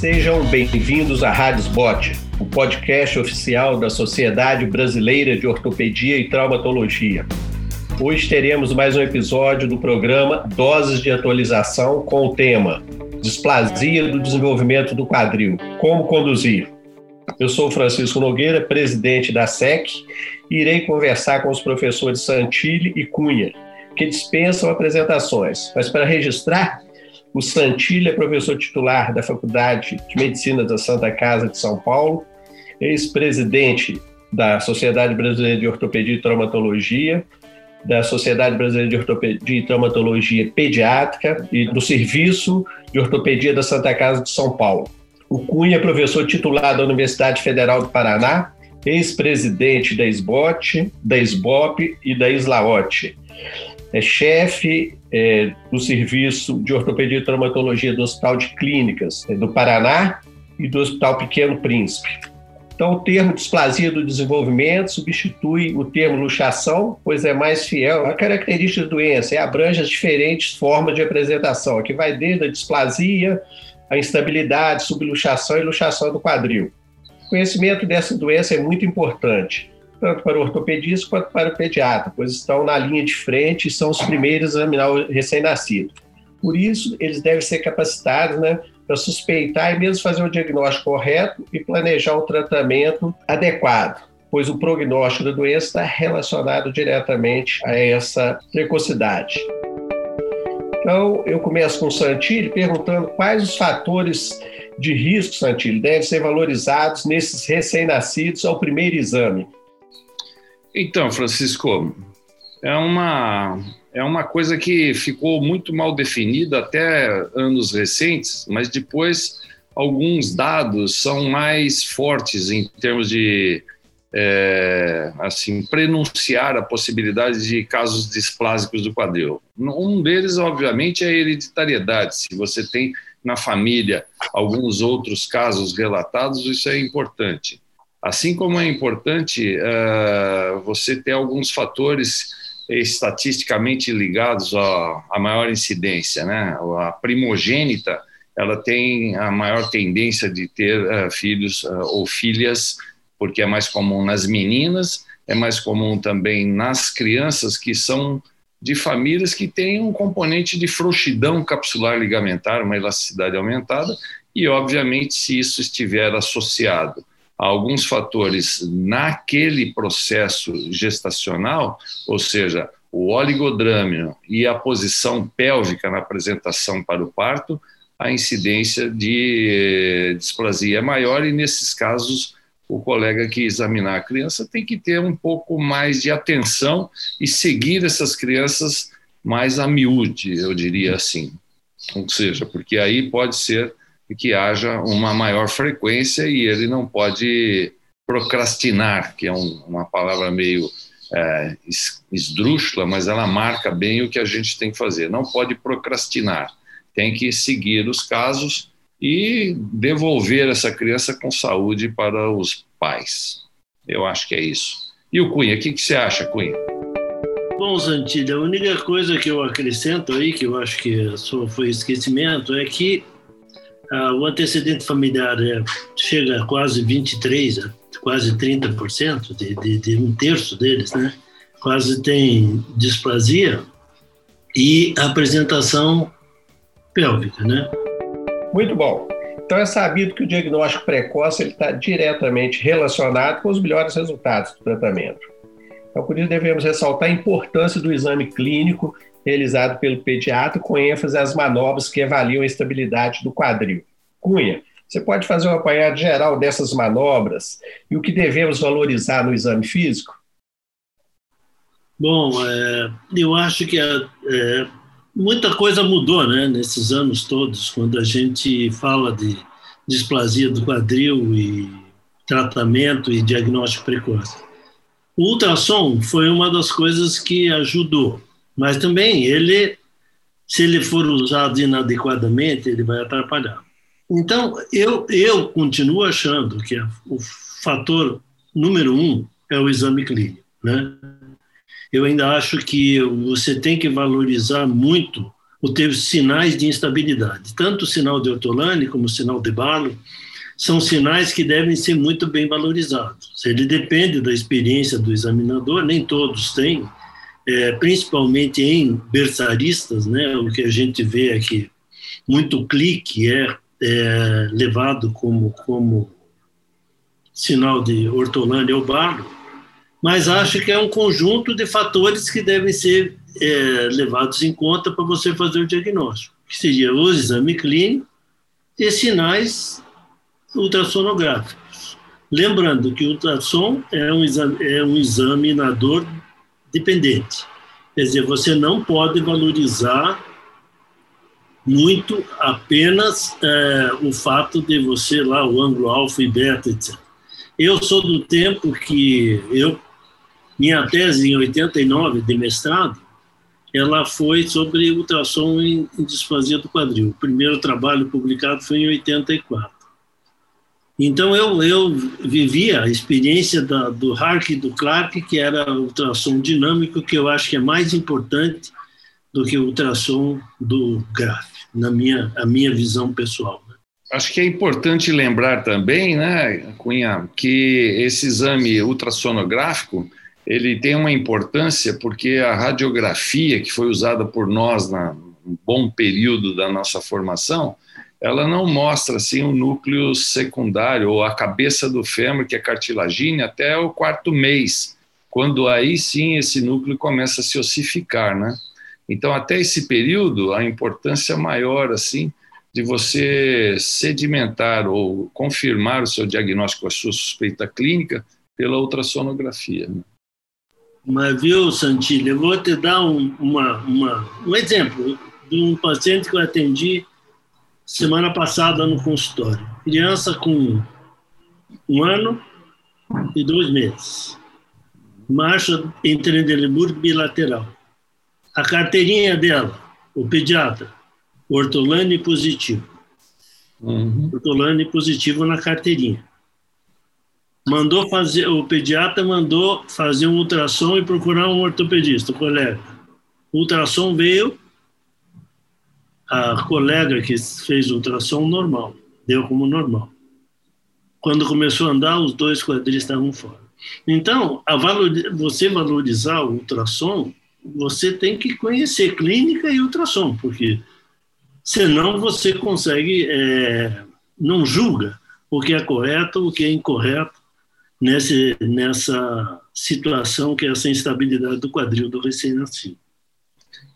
Sejam bem-vindos à Rádio Spot, o podcast oficial da Sociedade Brasileira de Ortopedia e Traumatologia. Hoje teremos mais um episódio do programa Doses de Atualização com o tema Displasia do Desenvolvimento do Quadril, Como Conduzir. Eu sou Francisco Nogueira, presidente da SEC, e irei conversar com os professores Santilli e Cunha, que dispensam apresentações. Mas para registrar, o Santilli é professor titular da Faculdade de Medicina da Santa Casa de São Paulo, ex-presidente da Sociedade Brasileira de Ortopedia e Traumatologia, da Sociedade Brasileira de Ortopedia e Traumatologia Pediátrica e do Serviço de Ortopedia da Santa Casa de São Paulo. O Cunha é professor titular da Universidade Federal do Paraná, ex-presidente da SBOT, da SBOP e da ISLAOT. É chefe é, do Serviço de Ortopedia e Traumatologia do Hospital de Clínicas é, do Paraná e do Hospital Pequeno Príncipe. Então, o termo displasia do desenvolvimento substitui o termo luxação, pois é mais fiel à característica da doença e abrange as diferentes formas de apresentação, que vai desde a displasia, a instabilidade, subluxação e luxação do quadril. O conhecimento dessa doença é muito importante, tanto para o ortopedista quanto para o pediatra, pois estão na linha de frente e são os primeiros a examinar o recém-nascido. Por isso, eles devem ser capacitados né, para suspeitar e mesmo fazer o diagnóstico correto e planejar o tratamento adequado, pois o prognóstico da doença está relacionado diretamente a essa precocidade. Então, eu começo com o Santilli perguntando quais os fatores de risco, Santilli, devem ser valorizados nesses recém-nascidos ao primeiro exame. Então, Francisco, é uma, é uma coisa que ficou muito mal definida até anos recentes, mas depois alguns dados são mais fortes em termos de é, assim prenunciar a possibilidade de casos displásicos do quadril. Um deles, obviamente, é a hereditariedade. Se você tem na família alguns outros casos relatados, isso é importante. Assim como é importante uh, você ter alguns fatores estatisticamente ligados à, maior incidência, né? A primogênita ela tem a maior tendência de ter uh, filhos uh, ou filhas, porque é mais comum nas meninas, é mais comum também nas crianças que são de famílias que têm um componente de frouxidão capsular ligamentar, uma elasticidade aumentada, e obviamente se isso estiver associado alguns fatores naquele processo gestacional, ou seja, o oligodrâmio e a posição pélvica na apresentação para o parto, a incidência de displasia é maior e, nesses casos, o colega que examinar a criança tem que ter um pouco mais de atenção e seguir essas crianças mais a miúde, eu diria assim. Ou seja, porque aí pode ser que haja uma maior frequência e ele não pode procrastinar, que é um, uma palavra meio é, esdrúxula, mas ela marca bem o que a gente tem que fazer. Não pode procrastinar, tem que seguir os casos e devolver essa criança com saúde para os pais. Eu acho que é isso. E o Cunha, o que, que você acha, Cunha? Bom, Zantilha, a única coisa que eu acrescento aí, que eu acho que só foi esquecimento, é que ah, o antecedente familiar é, chega a quase 23%, quase 30%, de, de, de um terço deles, né? Quase tem displasia e apresentação pélvica, né? Muito bom. Então é sabido que o diagnóstico precoce está diretamente relacionado com os melhores resultados do tratamento. Então, por isso devemos ressaltar a importância do exame clínico realizado pelo pediatra com ênfase às manobras que avaliam a estabilidade do quadril. Cunha, você pode fazer um apanhado geral dessas manobras e o que devemos valorizar no exame físico? Bom, é, eu acho que é, muita coisa mudou né, nesses anos todos, quando a gente fala de displasia do quadril e tratamento e diagnóstico precoce. O ultrassom foi uma das coisas que ajudou, mas também ele, se ele for usado inadequadamente, ele vai atrapalhar. Então, eu, eu continuo achando que o fator número um é o exame clínico. Né? Eu ainda acho que você tem que valorizar muito ou teve sinais de instabilidade. Tanto o sinal de ortolane como o sinal de Barlow são sinais que devem ser muito bem valorizados. Ele depende da experiência do examinador, nem todos têm, é, principalmente em berçaristas, né, o que a gente vê aqui, muito clique é, é levado como, como sinal de ortolane ou Barlow, mas acho que é um conjunto de fatores que devem ser é, levados em conta para você fazer o diagnóstico, que seria o exame clínico e sinais ultrassonográficos. Lembrando que o ultrassom é um, exame, é um examinador dependente, quer dizer, você não pode valorizar muito apenas é, o fato de você lá, o ângulo alfa e beta, etc. Eu sou do tempo que eu, minha tese em 89 de mestrado, ela foi sobre ultrassom em, em displasia do quadril. O primeiro trabalho publicado foi em 84. Então eu, eu vivia a experiência da, do Hark e do Clark, que era ultrassom dinâmico, que eu acho que é mais importante do que o ultrassom do Graf, na minha, a minha visão pessoal. Né? Acho que é importante lembrar também, né, Cunha, que esse exame ultrassonográfico ele tem uma importância porque a radiografia que foi usada por nós na um bom período da nossa formação, ela não mostra assim o núcleo secundário ou a cabeça do fêmur que é cartilagínea até o quarto mês, quando aí sim esse núcleo começa a se ossificar, né? Então até esse período a importância maior assim de você sedimentar ou confirmar o seu diagnóstico, a sua suspeita clínica pela ultrassonografia. Né? Mas, viu, Santilli, eu vou te dar um, uma, uma, um exemplo de um paciente que eu atendi semana passada no consultório. Criança com um ano e dois meses. Marcha em Trendelenburg bilateral. A carteirinha dela, o pediatra, ortolane positivo. Uhum. Ortolane positivo na carteirinha mandou fazer, o pediatra mandou fazer um ultrassom e procurar um ortopedista, o colega. O ultrassom veio, a colega que fez o ultrassom normal, deu como normal. Quando começou a andar, os dois quadris estavam fora. Então, valor, você valorizar o ultrassom, você tem que conhecer clínica e ultrassom, porque senão você consegue, é, não julga o que é correto, o que é incorreto, nesse, nessa situação que é essa instabilidade do quadril do recém-nascido.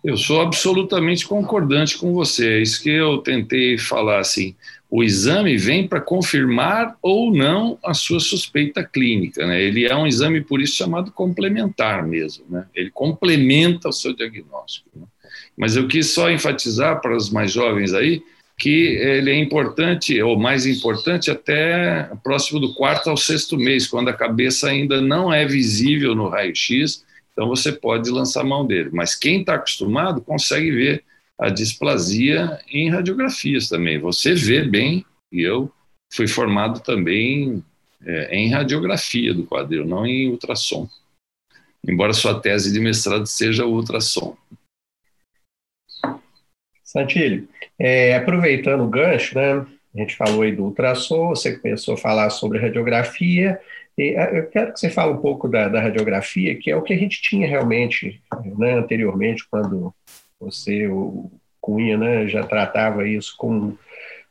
Eu sou absolutamente concordante com você. É isso que eu tentei falar assim. O exame vem para confirmar ou não a sua suspeita clínica. Né? Ele é um exame, por isso, chamado complementar mesmo. Né? Ele complementa o seu diagnóstico. Né? Mas eu quis só enfatizar para os mais jovens aí que ele é importante, ou mais importante, até próximo do quarto ao sexto mês, quando a cabeça ainda não é visível no raio-x, então você pode lançar mão dele. Mas quem está acostumado consegue ver a displasia em radiografias também. Você vê bem, e eu fui formado também é, em radiografia do quadril, não em ultrassom. Embora sua tese de mestrado seja ultrassom. Santilli, é, aproveitando o gancho, né, a gente falou aí do ultrassom, você começou a falar sobre radiografia, e eu quero que você fale um pouco da, da radiografia, que é o que a gente tinha realmente né, anteriormente, quando você, o Cunha, né, já tratava isso com,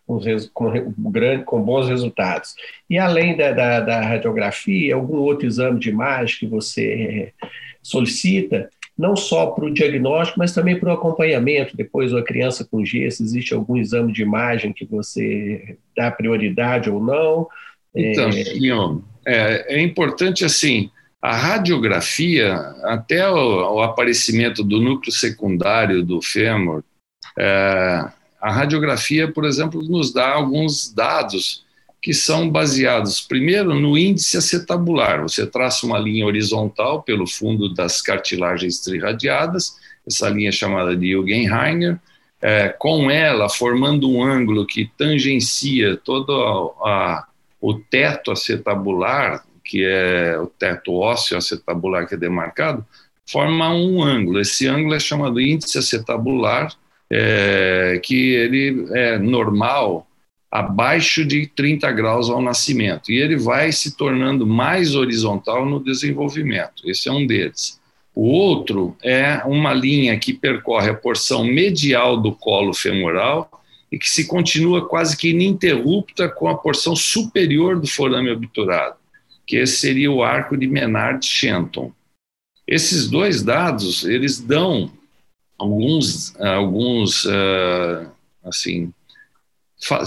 com, com, grande, com bons resultados. E além da, da, da radiografia, algum outro exame de imagem que você solicita, não só para o diagnóstico, mas também para o acompanhamento. Depois, a criança com G, se existe algum exame de imagem que você dá prioridade ou não. Então, é, é, é importante assim. A radiografia, até o, o, aparecimento do núcleo secundário do fêmur, é, a radiografia, por exemplo, nos dá alguns dados que são baseados, primeiro, no índice acetabular. Você traça uma linha horizontal pelo fundo das cartilagens triradiadas, essa linha é chamada de Jugenheiner, é, com ela formando um ângulo que tangencia todo a, a, o teto acetabular, que é o teto ósseo acetabular que é demarcado, forma um ângulo. Esse ângulo é chamado índice acetabular é, que ele é normal abaixo de 30 graus ao nascimento, e ele vai se tornando mais horizontal no desenvolvimento. Esse é um deles. O outro é uma linha que percorre a porção medial do colo femoral e que se continua quase que ininterrupta com a porção superior do forame obturado, que esse seria o arco de Menard-Shenton. Esses dois dados, eles dão alguns, alguns uh, assim,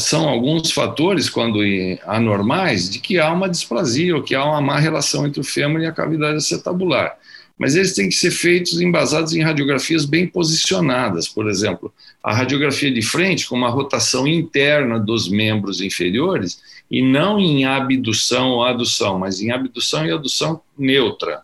são alguns fatores, quando anormais, de que há uma displasia ou que há uma má relação entre o fêmur e a cavidade acetabular. Mas eles têm que ser feitos embasados em radiografias bem posicionadas. Por exemplo, a radiografia de frente, com uma rotação interna dos membros inferiores, e não em abdução ou adução, mas em abdução e adução neutra,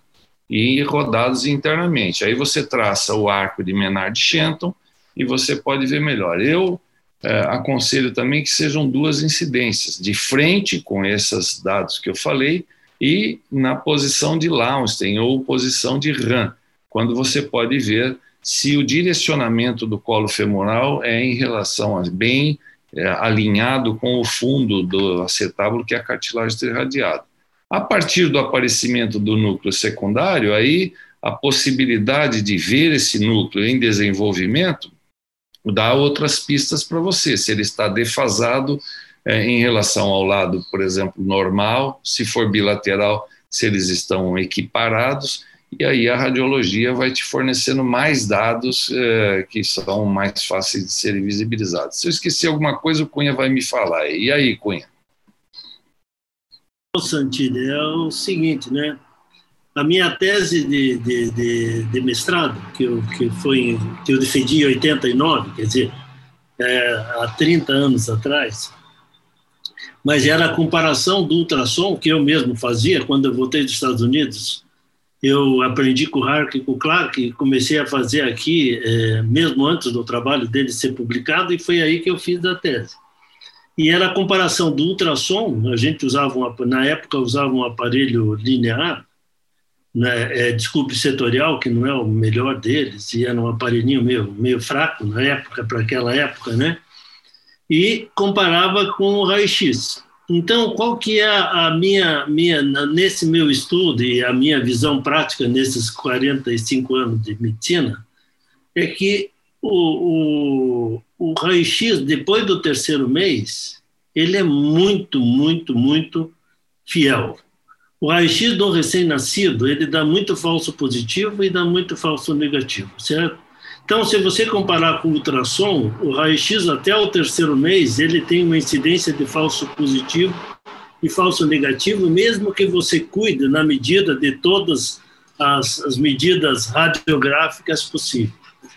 e rodados internamente. Aí você traça o arco de Menard-Shenton e você pode ver melhor. Eu é, aconselho também que sejam duas incidências, de frente com esses dados que eu falei e na posição de Launstein ou posição de RAM, quando você pode ver se o direcionamento do colo femoral é em relação a bem é, alinhado com o fundo do acetábulo, que é a cartilagem irradiada. A partir do aparecimento do núcleo secundário, aí a possibilidade de ver esse núcleo em desenvolvimento dá outras pistas para você, se ele está defasado é, em relação ao lado, por exemplo, normal, se for bilateral, se eles estão equiparados, e aí a radiologia vai te fornecendo mais dados é, que são mais fáceis de serem visibilizados. Se eu esqueci alguma coisa, o Cunha vai me falar. E aí, Cunha? Santilli, é o seguinte, né? a minha tese de, de, de, de, mestrado, que eu, que, foi, que eu defendi em 89, quer dizer, é, há 30 anos atrás, mas era a comparação do ultrassom que eu mesmo fazia quando eu voltei dos Estados Unidos. Eu aprendi com o Hark e com o Clark comecei a fazer aqui, é, mesmo antes do trabalho dele ser publicado, e foi aí que eu fiz a tese. E era a comparação do ultrassom, a gente usava, uma, na época usava um aparelho linear, né, é, desculpe setorial, que não é o melhor deles, e era um aparelhinho meio, meio fraco na época, para aquela época, né? E comparava com o raio-x. Então, qual que é a minha, minha, nesse meu estudo e a minha visão prática nesses 45 anos de medicina, é que o, o, o raio-x, depois do terceiro mês, ele é muito, muito, muito fiel. O raio-x do recém-nascido, ele dá muito falso positivo e dá muito falso negativo, certo? Então, se você comparar com o ultrassom, o raio-x até o terceiro mês, ele tem uma incidência de falso positivo e falso negativo, mesmo que você cuide na medida de todas as, as medidas radiográficas possíveis.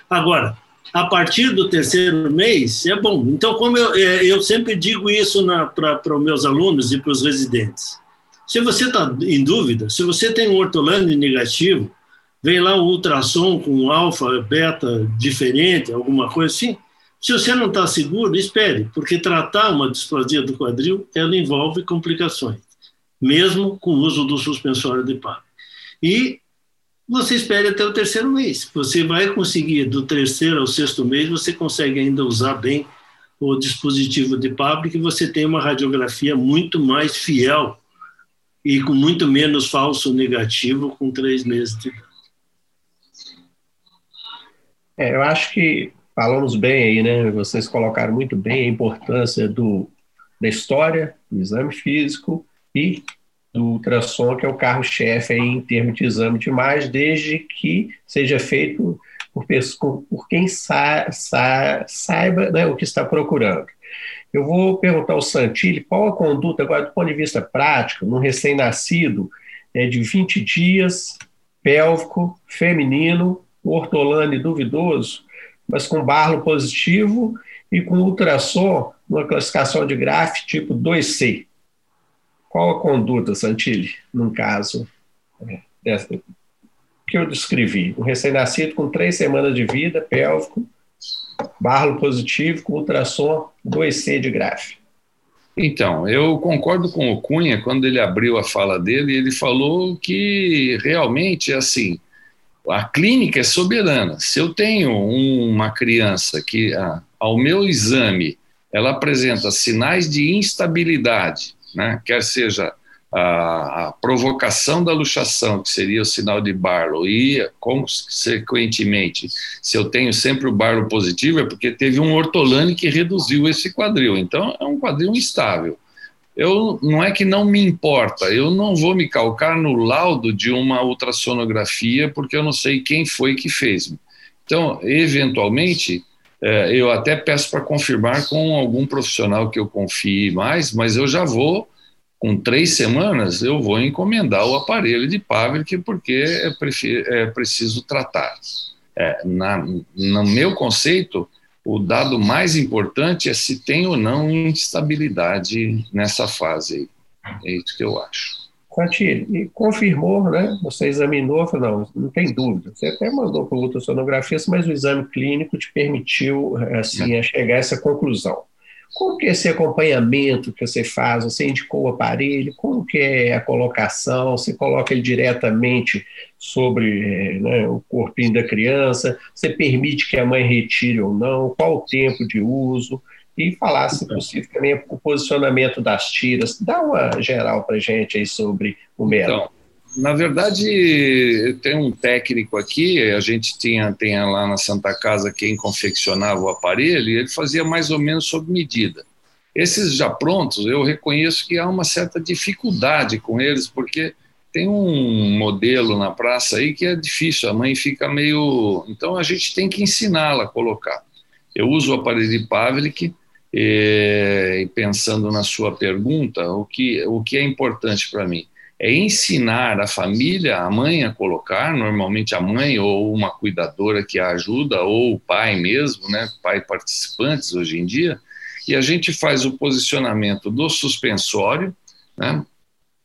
Agora, a partir do terceiro mês, é bom. Então, como eu, é, eu sempre digo isso para os meus alunos e para os residentes, se você está em dúvida, se você tem um ortolânio negativo, vem lá um ultrassom com alfa, beta diferente, alguma coisa assim. Se você não está seguro, espere, porque tratar uma displasia do quadril, ela envolve complicações, mesmo com o uso do suspensório de par. E você espere até o terceiro mês. Você vai conseguir, do terceiro ao sexto mês, você consegue ainda usar bem o dispositivo de PAB, que você tem uma radiografia muito mais fiel e com muito menos falso negativo com três meses de idade. É, eu acho que falamos bem aí, né? Vocês colocaram muito bem a importância do, da história, do exame físico e do ultrassom, que é o carro-chefe em termos de exame de imagem, desde que seja feito por, por quem sa, sa, saiba né, o que está procurando. Eu vou perguntar ao Santilli qual a conduta, agora, do ponto de vista prático, num recém-nascido é, de 20 dias, pélvico, feminino, ortolane duvidoso, mas com barlo positivo e com ultrassom, numa classificação de GRAF tipo 2C. Qual a conduta, Santilli, num caso é, dessa, que eu descrevi? Um recém-nascido com três semanas de vida, pélvico, barlo positivo com ultrassom 2C de graf. Então, eu concordo com o Cunha quando ele abriu a fala dele, ele falou que realmente assim, a clínica é soberana. Se eu tenho uma criança que, ao meu exame, ela apresenta sinais de instabilidade, né? quer seja a, a, provocação da luxação, que seria o sinal de Barlow, e, consequentemente, se eu tenho sempre o Barlow positivo, é porque teve um ortolane que reduziu esse quadril. Então, é um quadril instável. Eu, não é que não me importa, eu não vou me calcar no laudo de uma ultrassonografia, porque eu não sei quem foi que fez. Então, eventualmente, é, eu até peço para confirmar com algum profissional que eu confie mais, mas eu já vou com três semanas, eu vou encomendar o aparelho de Pavlik porque é, é preciso tratar. É, na, no meu conceito, o dado mais importante é se tem ou não instabilidade nessa fase. É isso que eu acho. Quanti, e confirmou, né? Você examinou, falou, não, não tem dúvida. Você até mandou para ultrassonografia, mas o exame clínico te permitiu assim, é. chegar a essa conclusão. Como que é esse acompanhamento que você faz? Você indicou o aparelho? Como que é a colocação? Você coloca ele diretamente sobre né, o corpinho da criança? Você permite que a mãe retire ou não? Qual o tempo de uso? E falar, se possível, também o posicionamento das tiras. Dá uma geral para gente aí sobre o melo. Então, na verdade, tem um técnico aqui, a gente tinha, tinha lá na Santa Casa quem confeccionava o aparelho, e ele fazia mais ou menos sob medida. Esses já prontos, eu reconheço que há uma certa dificuldade com eles, porque tem um modelo na praça aí que é difícil, a mãe fica meio. Então a gente tem que ensiná-la a colocar. Eu uso o aparelho de Pavlik, eh, e pensando na sua pergunta, o que, o que é importante para mim? É ensinar a família, a mãe a colocar, normalmente a mãe ou uma cuidadora que a ajuda, ou o pai mesmo, né, pai participantes hoje em dia, e a gente faz o posicionamento do suspensório, né,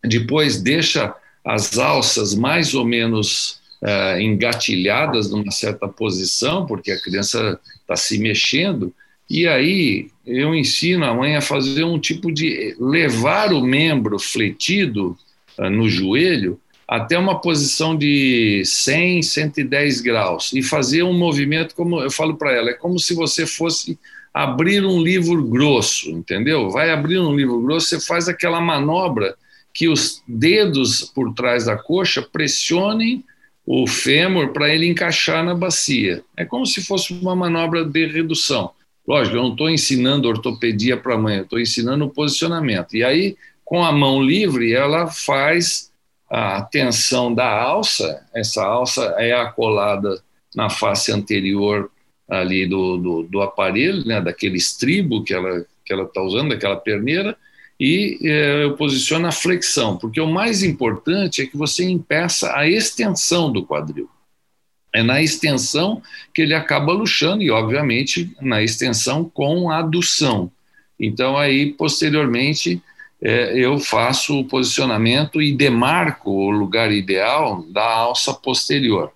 depois deixa as alças mais ou menos uh, engatilhadas numa certa posição, porque a criança está se mexendo, e aí eu ensino a mãe a fazer um tipo de levar o membro fletido no joelho até uma posição de 100, 110 graus e fazer um movimento, como eu falo para ela, é como se você fosse abrir um livro grosso, entendeu? Vai abrir um livro grosso, você faz aquela manobra que os dedos por trás da coxa pressionem o fêmur para ele encaixar na bacia. É como se fosse uma manobra de redução. Lógico, eu não estou ensinando ortopedia para a mãe, eu estou ensinando o posicionamento. E aí com a mão livre, ela faz a tensão da alça, essa alça é acolada na face anterior ali do, do, do aparelho, né, daquele estribo que ela que ela está usando, daquela perneira, e é, eu posiciono a flexão, porque o mais importante é que você impeça a extensão do quadril. É na extensão que ele acaba luxando, e obviamente na extensão com adução. Então, aí, posteriormente, é, eu faço o posicionamento e demarco o lugar ideal da alça posterior.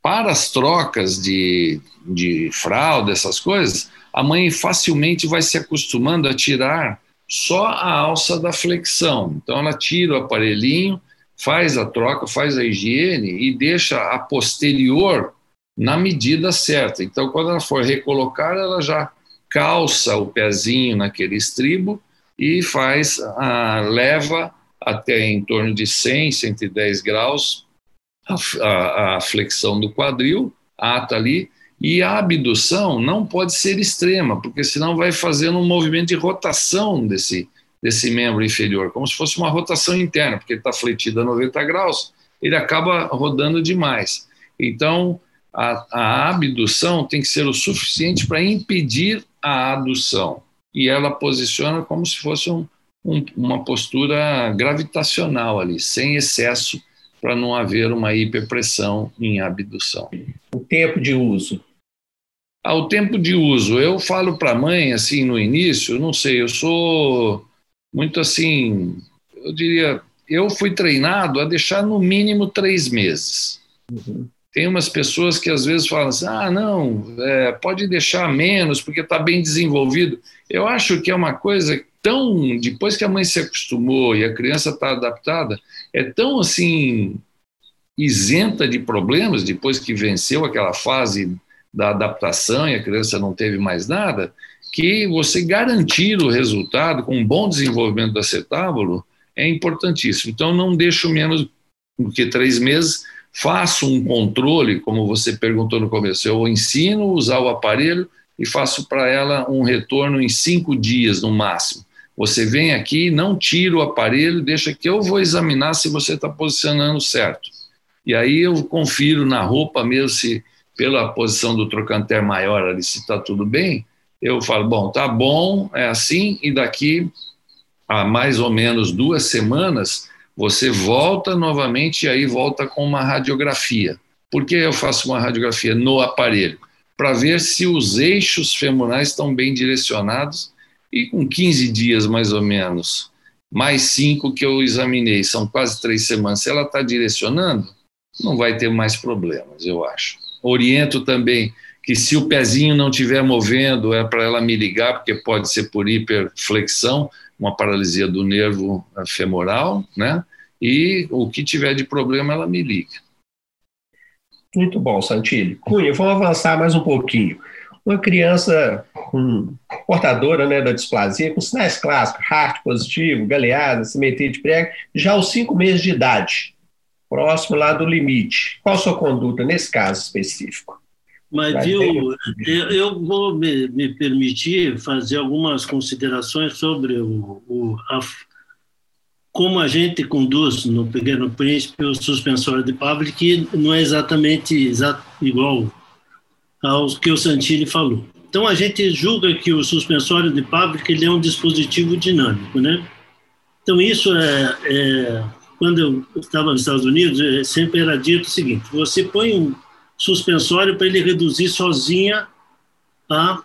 Para as trocas de, de fralda, essas coisas, a mãe facilmente vai se acostumando a tirar só a alça da flexão. Então, ela tira o aparelhinho, faz a troca, faz a higiene e deixa a posterior na medida certa. Então, quando ela for recolocar, ela já calça o pezinho naquele estribo e faz a leva até em torno de 100, 110 graus a, a, a flexão do quadril, ata ali, e a abdução não pode ser extrema, porque senão vai fazendo um movimento de rotação desse, desse membro inferior, como se fosse uma rotação interna, porque ele está fletido a 90 graus, ele acaba rodando demais. Então, a, a abdução tem que ser o suficiente para impedir a adução e ela posiciona como se fosse um, um, uma postura gravitacional ali, sem excesso, para não haver uma hiperpressão em abdução. O tempo de uso. Ao tempo de uso, eu falo para a mãe, assim, no início, não sei, eu sou muito assim, eu diria, eu fui treinado a deixar no mínimo três meses. Uhum. Tem umas pessoas que às vezes falam assim: ah, não, é, pode deixar menos porque está bem desenvolvido. Eu acho que é uma coisa tão. Depois que a mãe se acostumou e a criança está adaptada, é tão assim isenta de problemas depois que venceu aquela fase da adaptação e a criança não teve mais nada, que você garantir o resultado com um bom desenvolvimento do acetábulo é importantíssimo. Então, não deixo menos do que três meses, faço um controle, como você perguntou no começo, eu ensino a usar o aparelho e faço para ela um retorno em cinco dias no máximo. Você vem aqui, não tira o aparelho, deixa que eu vou examinar se você está posicionando certo. E aí eu confiro na roupa mesmo se pela posição do trocanter maior ali, se está tudo bem, eu falo, bom, tá bom, é assim, e daqui a mais ou menos duas semanas, você volta novamente e aí volta com uma radiografia. Por que eu faço uma radiografia no aparelho? Para ver se os eixos femorais estão bem direcionados e com 15 dias mais ou menos, mais cinco que eu examinei, são quase três semanas, se ela está direcionando, não vai ter mais problemas, eu acho. Oriento também que se o pezinho não estiver movendo, é para ela me ligar, porque pode ser por hiperflexão, uma paralisia do nervo femoral, né? E o que tiver de problema, ela me liga. Muito bom, Santilli. Cunha, vamos avançar mais um pouquinho. Uma criança hum, portadora né, da displasia, com sinais clássicos, heart positivo, galeada, simetria de prego, já aos cinco meses de idade próximo lá do limite. Qual a sua conduta nesse caso específico? Mas viu, eu, eu vou me, me, permitir fazer algumas considerações sobre o, o a, como a gente conduz no Pequeno Príncipe o suspensório de Pavlik, que não é exatamente igual ao que o Santini falou. Então a gente julga que o suspensório de Pavlik ele é um dispositivo dinâmico, né? Então isso é, é quando eu estava nos Estados Unidos, eh, sempre era dito o seguinte: você põe um suspensório para ele reduzir sozinha a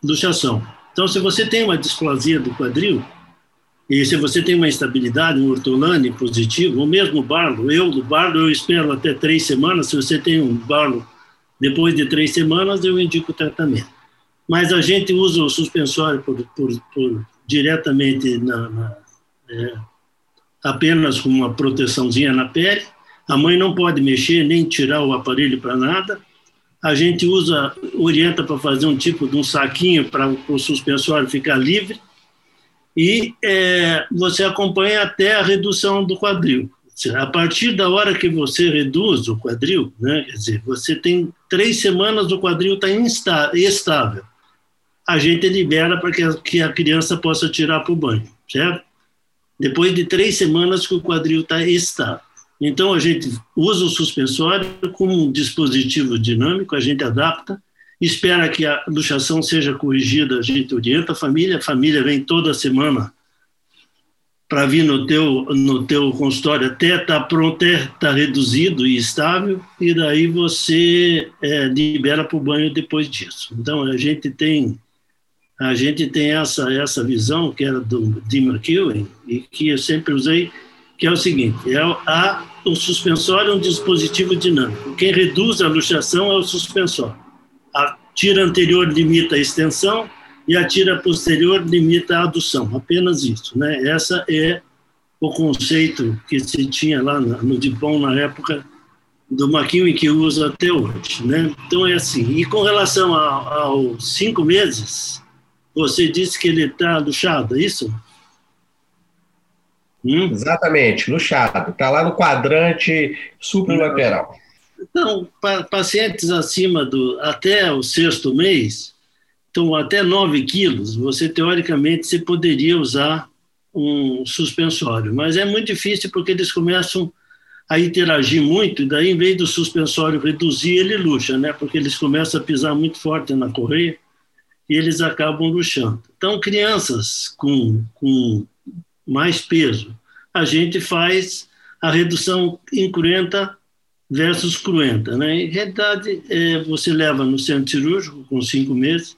luxação. Então, se você tem uma displasia do quadril, e se você tem uma instabilidade, um ortolane positivo, o mesmo barlo, eu do barlo eu espero até três semanas, se você tem um barlo depois de três semanas, eu indico tratamento. Mas a gente usa o suspensório por, por, por diretamente na, na é, apenas com uma proteçãozinha na pele. A mãe não pode mexer nem tirar o aparelho para nada. A gente usa, orienta para fazer um tipo de um saquinho para o suspensório ficar livre. E é, você acompanha até a redução do quadril. A partir da hora que você reduz o quadril, né, quer dizer, você tem três semanas o quadril está estável. A gente libera para que, que a criança possa tirar para o banho, certo? depois de três semanas que o quadril está estável. Então, a gente usa o suspensório como um dispositivo dinâmico, a gente adapta, espera que a luxação seja corrigida, a gente orienta a família, a família vem toda semana para vir no teu, no teu consultório até estar tá pronto, estar tá reduzido e estável, e daí você é, libera para o banho depois disso. Então, a gente tem a gente tem essa, essa visão, que era do Tim McEwen, e que eu sempre usei, que é o seguinte, é a, o suspensório é um dispositivo dinâmico. Quem reduz a luxação é o suspensório. A tira anterior limita a extensão e a tira posterior limita a adução, apenas isso. Né? Essa é o conceito que se tinha lá no Dipom na época do McEwen que usa até hoje. Né? Então é assim. E com relação aos cinco meses, você disse que ele está luxado, é isso? Hum? Exatamente, luxado. Está lá no quadrante supralateral. Então, pacientes acima do até o sexto mês, então até 9 quilos, você teoricamente você poderia usar um suspensório, mas é muito difícil porque eles começam a interagir muito, e daí, em vez do suspensório reduzir, ele luxa, né? Porque eles começam a pisar muito forte na correia e eles acabam luxando. Então, crianças com, com mais peso, a gente faz a redução incruenta versus cruenta. Né? Em realidade, é, você leva no centro cirúrgico com cinco meses.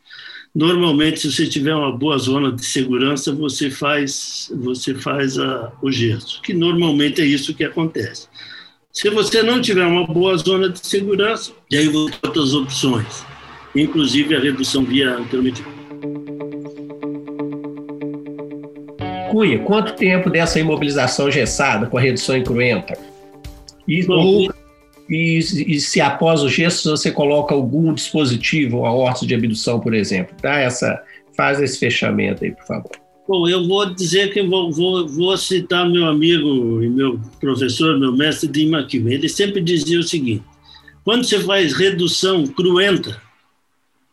Normalmente, se você tiver uma boa zona de segurança, você faz, você faz a, o gesso, que normalmente é isso que acontece. Se você não tiver uma boa zona de segurança, e aí você tem outras opções inclusive a redução via anteriormente. Cunha, quanto tempo dessa imobilização gessada com a redução incruenta? E, ou, e, e, se após o gesso você coloca algum dispositivo, a órtese de abdução, por exemplo, dá essa, faz esse fechamento aí, por favor. Bom, eu vou dizer que vou, vou, vou citar meu amigo e meu professor, meu mestre de McKeown. Ele sempre dizia o seguinte: quando você faz redução cruenta,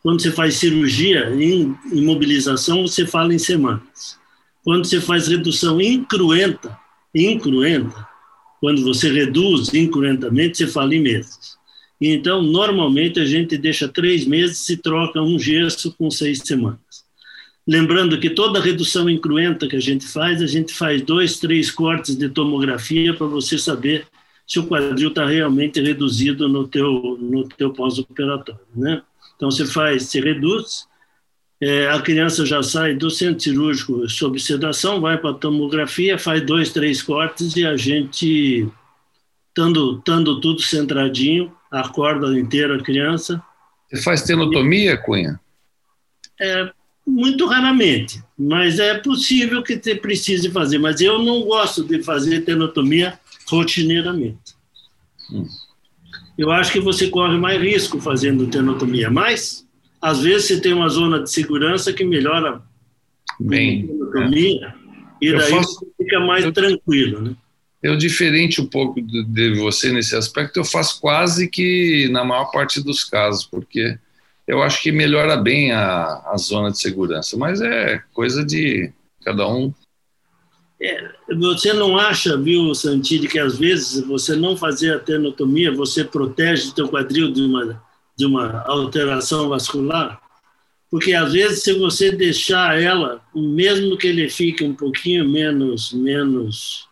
quando você faz cirurgia em imobilização, você fala em semanas. Quando você faz redução incruenta, incruenta, quando você reduz incruentamente, você fala em meses. Então, normalmente, a gente deixa três meses e troca um gesso com seis semanas. Lembrando que toda redução incruenta que a gente faz, a gente faz dois, três cortes de tomografia para você saber se o quadril está realmente reduzido no teu, no teu pós-operatório, né? Então, você faz, se reduz, é, a criança já sai do centro cirúrgico sob sedação, vai para a tomografia, faz dois, três cortes e a gente, estando, estando tudo centradinho, acorda inteira a criança. Você faz tenotomia, Cunha? É, muito raramente, mas é possível que você precise fazer. Mas eu não gosto de fazer tenotomia rotineiramente. Hum. Eu acho que você corre mais risco fazendo tenotomia, mas às vezes você tem uma zona de segurança que melhora bem a tenotomia é. e daí faço, você fica mais eu, tranquilo, né? Eu diferente um pouco de você nesse aspecto, eu faço quase que na maior parte dos casos, porque eu acho que melhora bem a, a zona de segurança, mas é coisa de cada um. É, você não acha, viu, Santilli, que às vezes você não fazer a tenotomia, você protege o teu quadril de uma, de uma alteração vascular? Porque às vezes se você deixar ela, mesmo que ele fique um pouquinho menos, menos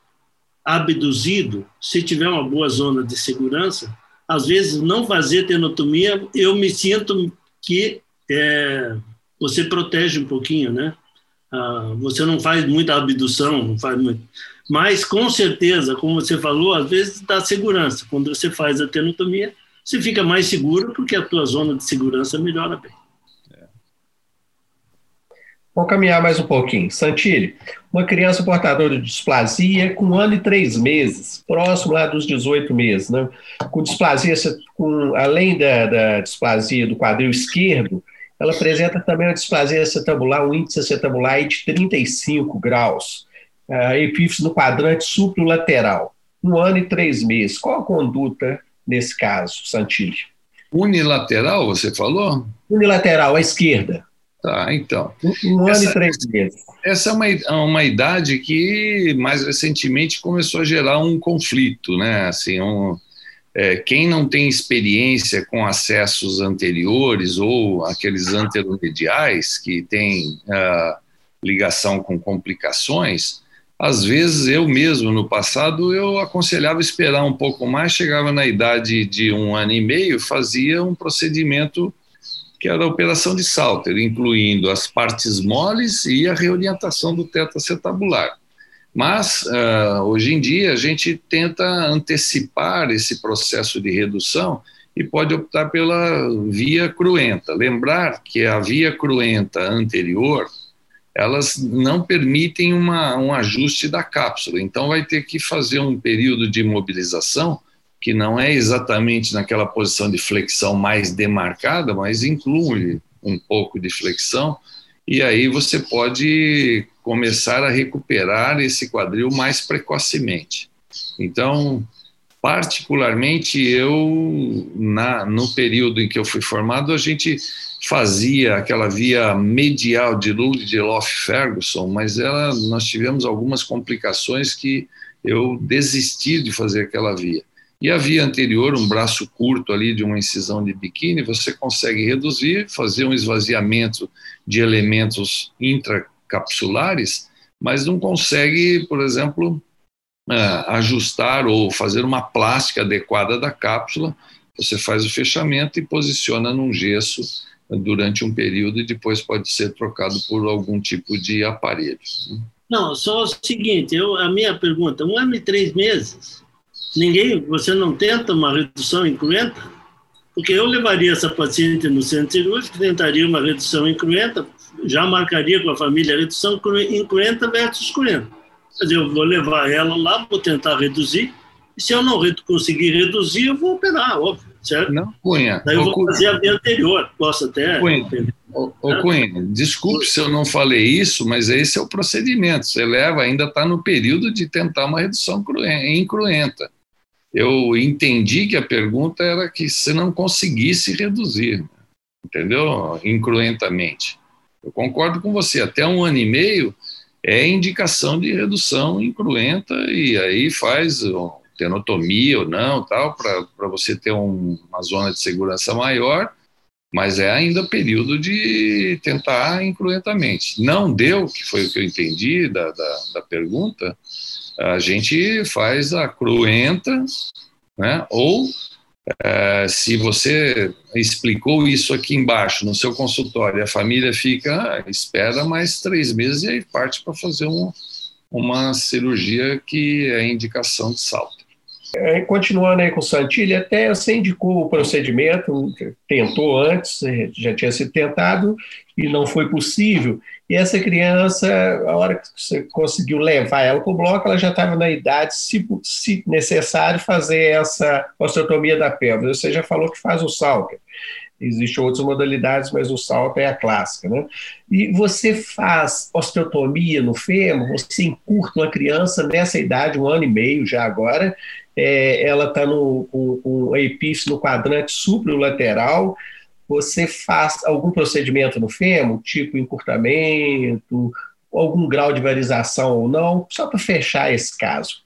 abduzido, se tiver uma boa zona de segurança, às vezes não fazer tenotomia, eu me sinto que é, você protege um pouquinho, né? Ah, você não faz muita abdução, não faz muito. Mas, com certeza, como você falou, às vezes dá segurança. Quando você faz a tenotomia, você fica mais seguro porque a tua zona de segurança melhora bem. Vamos caminhar mais um pouquinho. Santilli, uma criança portadora de displasia com um ano e três meses, próximo lá dos 18 meses, né? com displasia, com, além da, da displasia do quadril esquerdo, ela apresenta também uma displasia acetabular, um índice acetabular de 35 graus, uh, epífise no quadrante supralateral, um ano e três meses. Qual a conduta nesse caso, Santilli? Unilateral, você falou? Unilateral, à esquerda. Tá, então. Um ano essa, e três meses. Essa é uma, uma idade que mais recentemente começou a gerar um conflito, né? Assim, um, é, quem não tem experiência com acessos anteriores ou aqueles anteromediais que têm uh, ligação com complicações, às vezes eu mesmo no passado eu aconselhava esperar um pouco mais, chegava na idade de um ano e meio, fazia um procedimento que era a operação de Salter, incluindo as partes moles e a reorientação do teto acetabular. Mas, uh, hoje em dia, a gente tenta antecipar esse processo de redução e pode optar pela via cruenta. Lembrar que a via cruenta anterior, elas não permitem uma, um ajuste da cápsula, então vai ter que fazer um período de imobilização que não é exatamente naquela posição de flexão mais demarcada, mas inclui um pouco de flexão, e aí você pode começar a recuperar esse quadril mais precocemente. Então, particularmente eu, na, no período em que eu fui formado, a gente fazia aquela via medial de Ludloff-Ferguson, mas ela, nós tivemos algumas complicações que eu desisti de fazer aquela via. E a via anterior, um braço curto ali de uma incisão de biquíni, você consegue reduzir, fazer um esvaziamento de elementos intracapsulares, mas não consegue, por exemplo, ah, ajustar ou fazer uma plástica adequada da cápsula. Você faz o fechamento e posiciona num gesso durante um período e depois pode ser trocado por algum tipo de aparelho. Não, só o seguinte, eu, a minha pergunta, um ano e três meses, Ninguém, você não tenta uma redução incruenta? Porque eu levaria essa paciente no centro cirúrgico, tentaria uma redução incruenta, já marcaria com a família a redução incruenta versus cruenta. Quer dizer, eu vou levar ela lá, vou tentar reduzir, Se eu não conseguir reduzir, eu vou operar, óbvio, certo? Não, Cunha. Daí eu vou Cunha. fazer a via anterior, posso até... Cunha, ô, ô Cunha, desculpe se eu não falei isso, mas esse é o procedimento. Você leva, ainda está no período de tentar uma redução incruenta. Eu entendi que a pergunta era que se não conseguisse reduzir, entendeu? Incruentamente. Eu concordo com você, até um ano e meio é indicação de redução incruenta e aí faz tenotomia ou não, tal, para você ter um, uma zona de segurança maior, mas é ainda período de tentar incruentamente. Não deu, que foi o que eu entendi da, da, da pergunta, a gente faz a cruenta, né, ou é, se você explicou isso aqui embaixo no seu consultório, a família fica, espera mais três meses e aí parte para fazer um, uma cirurgia que é indicação de salto. É, continuando aí com o Santilli, até você indicou o procedimento, tentou antes, já tinha sido tentado e não foi possível. E essa criança, a hora que você conseguiu levar ela para o bloco, ela já estava na idade, se, se, necessário, fazer essa osteotomia da pelve. Você já falou que faz o Salker. Existem outras modalidades, mas o salto é a clássica, né? E você faz osteotomia no fêmur, você encurta uma criança nessa idade, um ano e meio já agora, é, ela está com, com a epífise no quadrante supralateral, você faz algum procedimento no fêmur, tipo encurtamento, algum grau de varização ou não, só para fechar esse caso.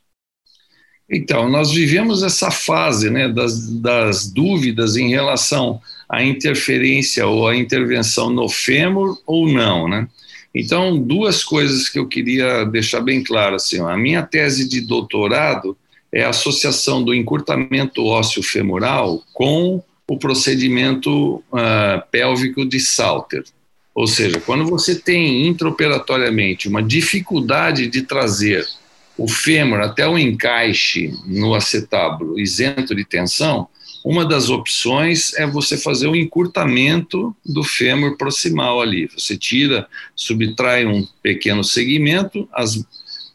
Então, nós vivemos essa fase né, das, das dúvidas em relação à interferência ou à intervenção no fêmur ou não, né? Então, duas coisas que eu queria deixar bem claro. Assim, a minha tese de doutorado é a associação do encurtamento ósseo femoral com o procedimento uh, pélvico de Salter. Ou seja, quando você tem intraoperatoriamente uma dificuldade de trazer o fêmur até o encaixe no acetábulo isento de tensão, uma das opções é você fazer o encurtamento do fêmur proximal ali. Você tira, subtrai um pequeno segmento, as,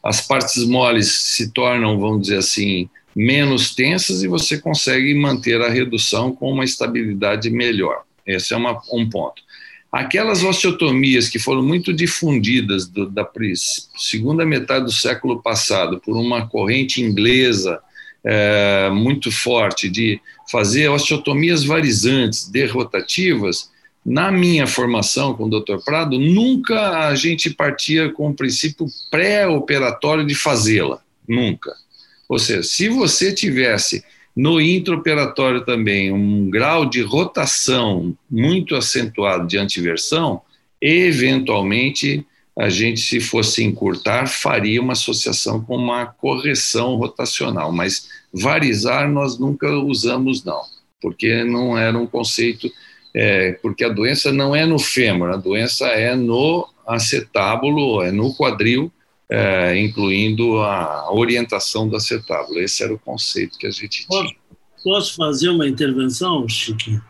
as partes moles se tornam, vamos dizer assim, menos tensas e você consegue manter a redução com uma estabilidade melhor. Esse é uma, um ponto. Aquelas osteotomias que foram muito difundidas do, da segunda metade do século passado por uma corrente inglesa é, muito forte de fazer osteotomias varizantes, derrotativas, na minha formação com o Dr. Prado, nunca a gente partia com o princípio pré-operatório de fazê-la, nunca. Ou seja, se você tivesse no intraoperatório também um grau de rotação muito acentuado de antiversão, eventualmente a gente, se fosse encurtar, faria uma associação com uma correção rotacional, mas varizar nós nunca usamos, não, porque não era um conceito, é, porque a doença não é no fêmur, a doença é no acetábulo, é no quadril, é, incluindo a orientação do acetábulo. Esse era o conceito que a gente tinha. Posso fazer uma intervenção, Chiquinho?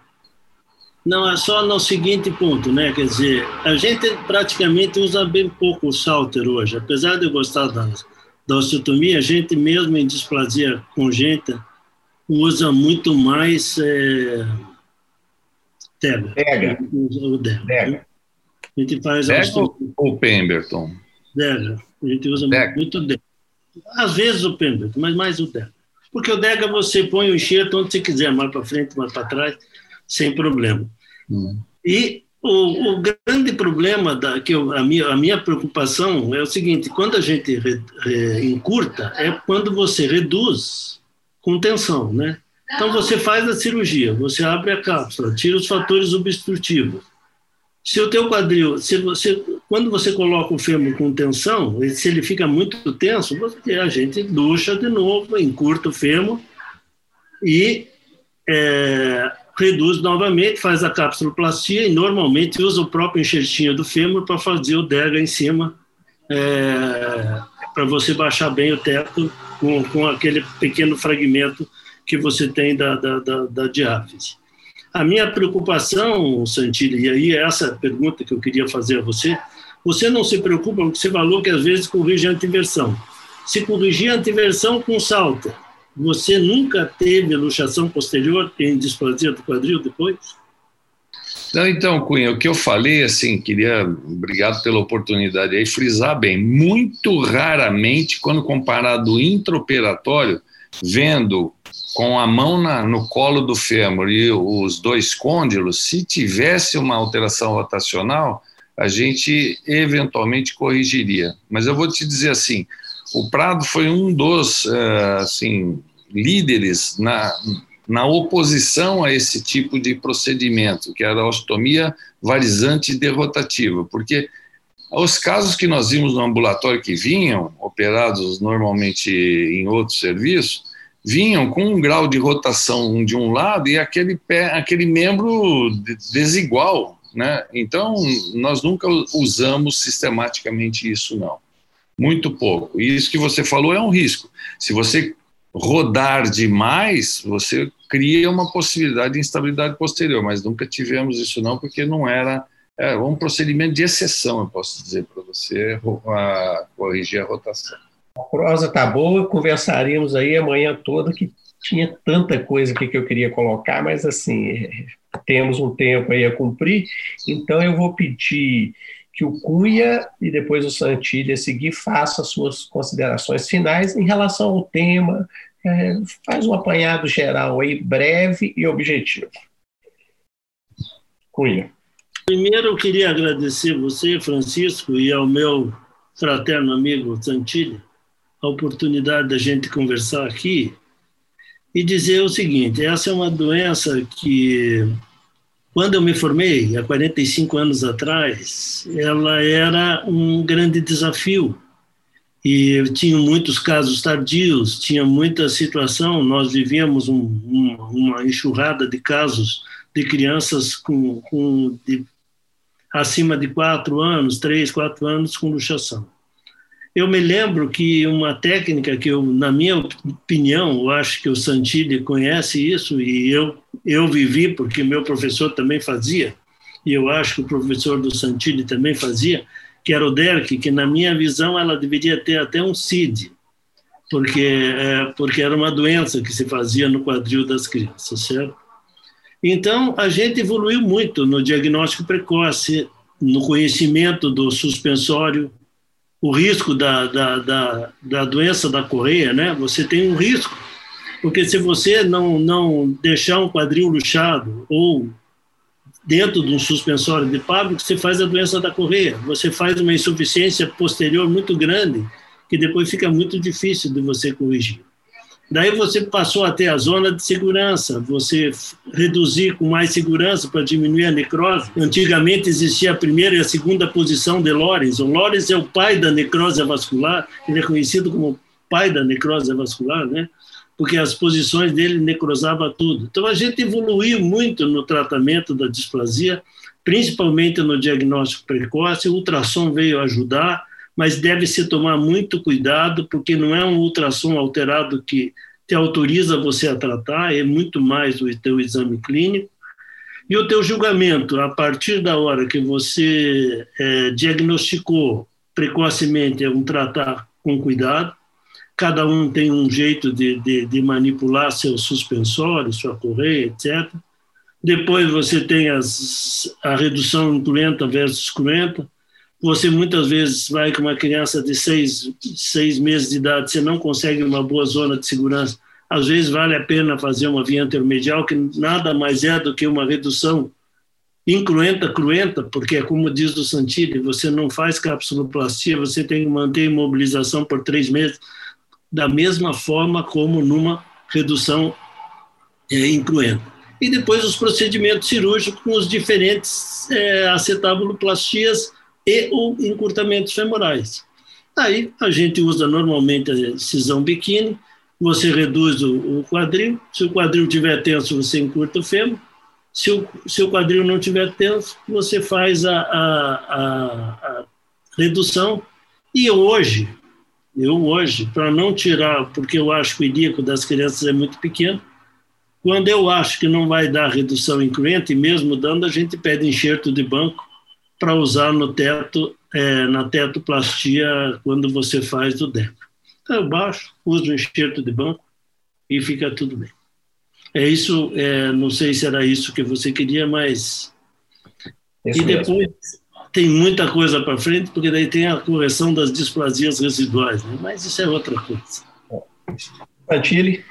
Não, é só no seguinte ponto, né? Quer dizer, a gente praticamente usa bem pouco o Salter hoje. Apesar de eu gostar da, da osteotomia, a gente mesmo em displasia congênita usa muito mais é, Tega. Tega. O Dega. A gente faz Dega ou Pemberton? Dega. A gente usa Dega. muito o Dega. Às vezes o Pemberton, mas mais o Dega. Porque o Dega você põe o enxerto onde você quiser, mais para frente, mais para trás, sem problema. Hum. E o, o, grande problema da que eu, a, minha, a minha preocupação é o seguinte: quando a gente re, re, encurta, é quando você reduz com tensão, né? Então você faz a cirurgia, você abre a cápsula, tira os fatores obstrutivos. Se o teu quadril, se você, quando você coloca o fêmur com tensão, se ele fica muito tenso, você, a gente ducha de novo, encurta o fêmur e é, reduz novamente, faz a capsuloplastia e normalmente usa o próprio enxertinho do fêmur para fazer o DEGA em cima, é, para você baixar bem o teto com, com aquele pequeno fragmento que você tem da, da, da, da diáfise. A minha preocupação, Santilli, e aí é essa pergunta que eu queria fazer a você, você não se preocupa, porque você falou que às vezes corrige a antiversão. Se corrigir a antiversão com salta, Você nunca teve luxação posterior em displasia do quadril depois? Não, então, Cunha, o que eu falei, assim, queria, obrigado pela oportunidade aí, frisar bem, muito raramente, quando comparado intraoperatório, vendo com a mão na, no colo do fêmur e os dois côndilos, se tivesse uma alteração rotacional, a gente eventualmente corrigiria. Mas eu vou te dizer assim, o Prado foi um dos uh, assim, líderes na, na oposição a esse tipo de procedimento, que era a ostomia varizante derrotativa, porque os casos que nós vimos no ambulatório que vinham, operados normalmente em outro serviço, vinham com um grau de rotação de um lado e aquele, pé, aquele membro desigual. Né? Então, nós nunca usamos sistematicamente isso, não. Muito pouco. E isso que você falou é um risco. Se você rodar demais, você cria uma possibilidade de instabilidade posterior, mas nunca tivemos isso não, porque não era é um procedimento de exceção, eu posso dizer para você, a, corrigir a rotação. A prosa está boa, conversaríamos aí amanhã toda, que tinha tanta coisa aqui que eu queria colocar, mas assim, temos um tempo aí a cumprir, então eu vou pedir que o Cunha e depois o Santilha seguir faça suas considerações finais em relação ao tema, é, faz um apanhado geral aí, breve e objetivo. Cunha. Primeiro, eu queria agradecer você, Francisco, e ao meu fraterno amigo Santilli, a oportunidade da gente conversar aqui e dizer o seguinte: essa é uma doença que, quando eu me formei, há 45 anos atrás, ela era um grande desafio e tinha muitos casos tardios, tinha muita situação. Nós vivíamos um, um, uma enxurrada de casos de crianças com, com de, acima de quatro anos, três, quatro anos com luxação. Eu me lembro que uma técnica que eu, na minha opinião, eu acho que o Santilli conhece isso e eu eu vivi porque meu professor também fazia e eu acho que o professor do Santilli também fazia, que era o Derek, que na minha visão ela deveria ter até um CID, porque, é, porque era uma doença que se fazia no quadril das crianças, certo? Então, a gente evoluiu muito no diagnóstico precoce, no conhecimento do suspensório, o risco da, da, da, da doença da correia, né? Você tem um risco, porque se você não, não deixar um quadril luxado ou dentro de um suspensório de Pavlik, você faz a doença da correia, você faz uma insuficiência posterior muito grande, que depois fica muito difícil de você corrigir. Daí você passou a ter a zona de segurança, você reduzir com mais segurança para diminuir a necrose. Antigamente existia a primeira e a segunda posição de Lorenz. O Lorenz é o pai da necrose vascular, ele é conhecido como pai da necrose vascular, né? porque as posições dele necrosava tudo. Então a gente evoluiu muito no tratamento da displasia, principalmente no diagnóstico precoce. O ultrassom veio ajudar, mas deve se tomar muito cuidado, porque não é um ultrassom alterado que te autoriza você a tratar, é muito mais o teu exame clínico. E o teu julgamento, a partir da hora que você é, diagnosticou precocemente, é um tratar com cuidado, cada um tem um jeito de, de, de manipular seu suspensório, sua correia, etc. Depois você tem as, a redução incruenta versus cruenta. Você muitas vezes vai com uma criança de seis, seis meses de idade, você não consegue uma boa zona de segurança. Às vezes vale a pena fazer uma via intermedial, que nada mais é do que uma redução incruenta, cruenta, porque é como diz o Santilli, você não faz capsuloplastia, você tem que manter imobilização por três meses da mesma forma como numa redução é, incruenta. E depois os procedimentos cirúrgicos com os diferentes é, acetabuloplastias e ou encurtamentos femorais. Aí a gente usa normalmente a cisão biquíni, você reduz o, o quadril, se o quadril tiver tenso, você encurta o fêmur, se o, se o quadril não tiver tenso, você faz a, a, a, a redução. E hoje, eu hoje, para não tirar, porque eu acho que o ilíaco das crianças é muito pequeno, quando eu acho que não vai dar redução incruenta, e mesmo dando, a gente pede enxerto de banco para usar no teto, é, na tetoplastia, quando você faz do DECA. Então, eu baixo, uso o enxerto de banco, e fica tudo bem. É isso, é, não sei se era isso que você queria, mas. Isso e depois mesmo. tem muita coisa para frente, porque daí tem a correção das displasias residuais, né? mas isso é outra coisa. Pantile.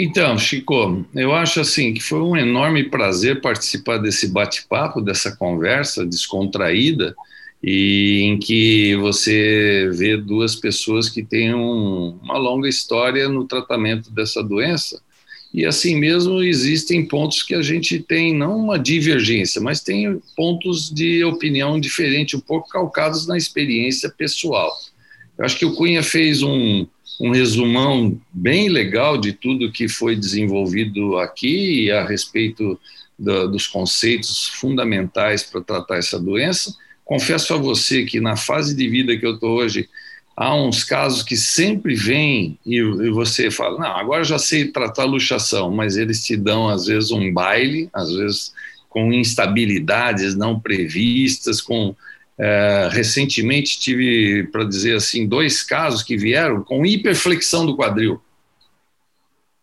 Então, Chico, eu acho assim que foi um enorme prazer participar desse bate-papo, dessa conversa descontraída e em que você vê duas pessoas que têm um, uma longa história no tratamento dessa doença. E assim mesmo existem pontos que a gente tem não uma divergência, mas tem pontos de opinião diferente, um pouco calcados na experiência pessoal. Eu acho que o Cunha fez um, um resumão bem legal de tudo que foi desenvolvido aqui a respeito do, dos conceitos fundamentais para tratar essa doença. Confesso a você que na fase de vida que eu estou hoje, há uns casos que sempre vêm e, e, você fala, não, agora já sei tratar luxação, mas eles te dão às vezes um baile, às vezes com instabilidades não previstas, com é, recentemente tive, para dizer assim, dois casos que vieram com hiperflexão do quadril.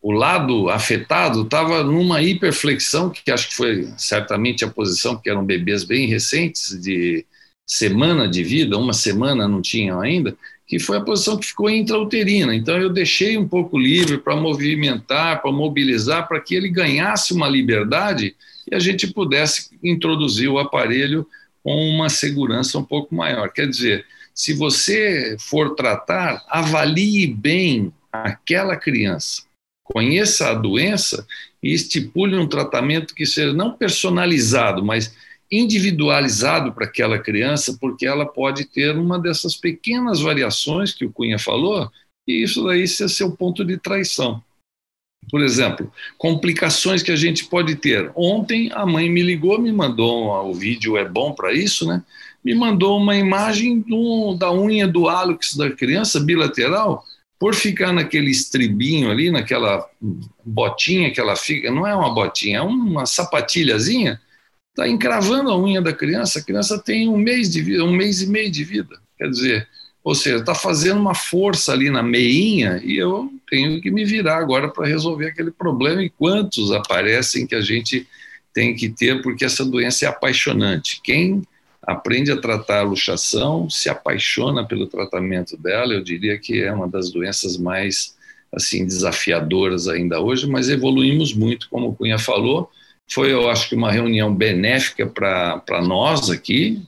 O lado afetado estava numa hiperflexão, que acho que foi certamente a posição, porque eram bebês bem recentes, de semana de vida, uma semana não tinham ainda, que foi a posição que ficou intrauterina. Então eu deixei um pouco livre para movimentar, para mobilizar, para que ele ganhasse uma liberdade e a gente pudesse introduzir o aparelho com uma segurança um pouco maior. Quer dizer, se você for tratar, avalie bem aquela criança, conheça a doença e estipule um tratamento que seja não personalizado, mas individualizado para aquela criança, porque ela pode ter uma dessas pequenas variações que o Cunha falou, e isso daí ser seu ponto de traição. Por exemplo, complicações que a gente pode ter. Ontem a mãe me ligou, me mandou, o vídeo é bom para isso, né? Me mandou uma imagem do, da unha do hálux da criança bilateral, por ficar naquele estribinho ali, naquela botinha que ela fica, não é uma botinha, é uma sapatilhazinha, está encravando a unha da criança. A criança tem um mês de vida, um mês e meio de vida. Quer dizer, ou seja, está fazendo uma força ali na meinha e eu tenho que me virar agora para resolver aquele problema. E quantos aparecem que a gente tem que ter, porque essa doença é apaixonante. Quem aprende a tratar a luxação se apaixona pelo tratamento dela, eu diria que é uma das doenças mais assim desafiadoras ainda hoje, mas evoluímos muito, como o Cunha falou. Foi, eu acho que, uma reunião benéfica para nós aqui,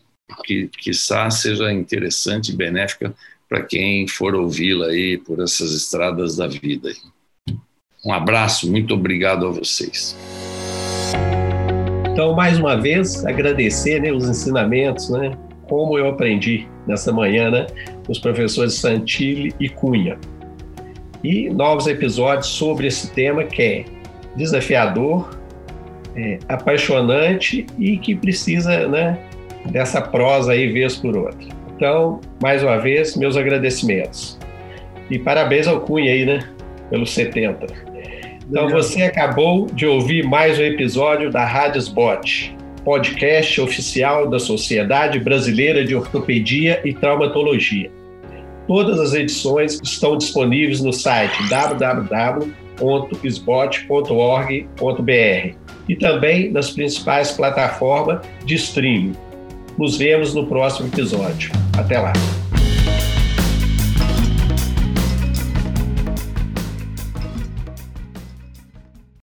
que quiçá seja interessante e benéfica para quem for ouvi-la aí por essas estradas da vida. Um abraço, muito obrigado a vocês. Então, mais uma vez, agradecer né, os ensinamentos, né, como eu aprendi nessa manhã, né, os professores Santilli e Cunha. E novos episódios sobre esse tema que é desafiador, é, apaixonante e que precisa né, dessa prosa aí vez por outra. Então, mais uma vez, meus agradecimentos. E parabéns ao Cunha aí, né? Pelos 70. Então, você acabou de ouvir mais um episódio da Rádio Spot, podcast oficial da Sociedade Brasileira de Ortopedia e Traumatologia. Todas as edições estão disponíveis no site www.sbot.org.br e também nas principais plataformas de streaming nos vemos no próximo episódio. Até lá!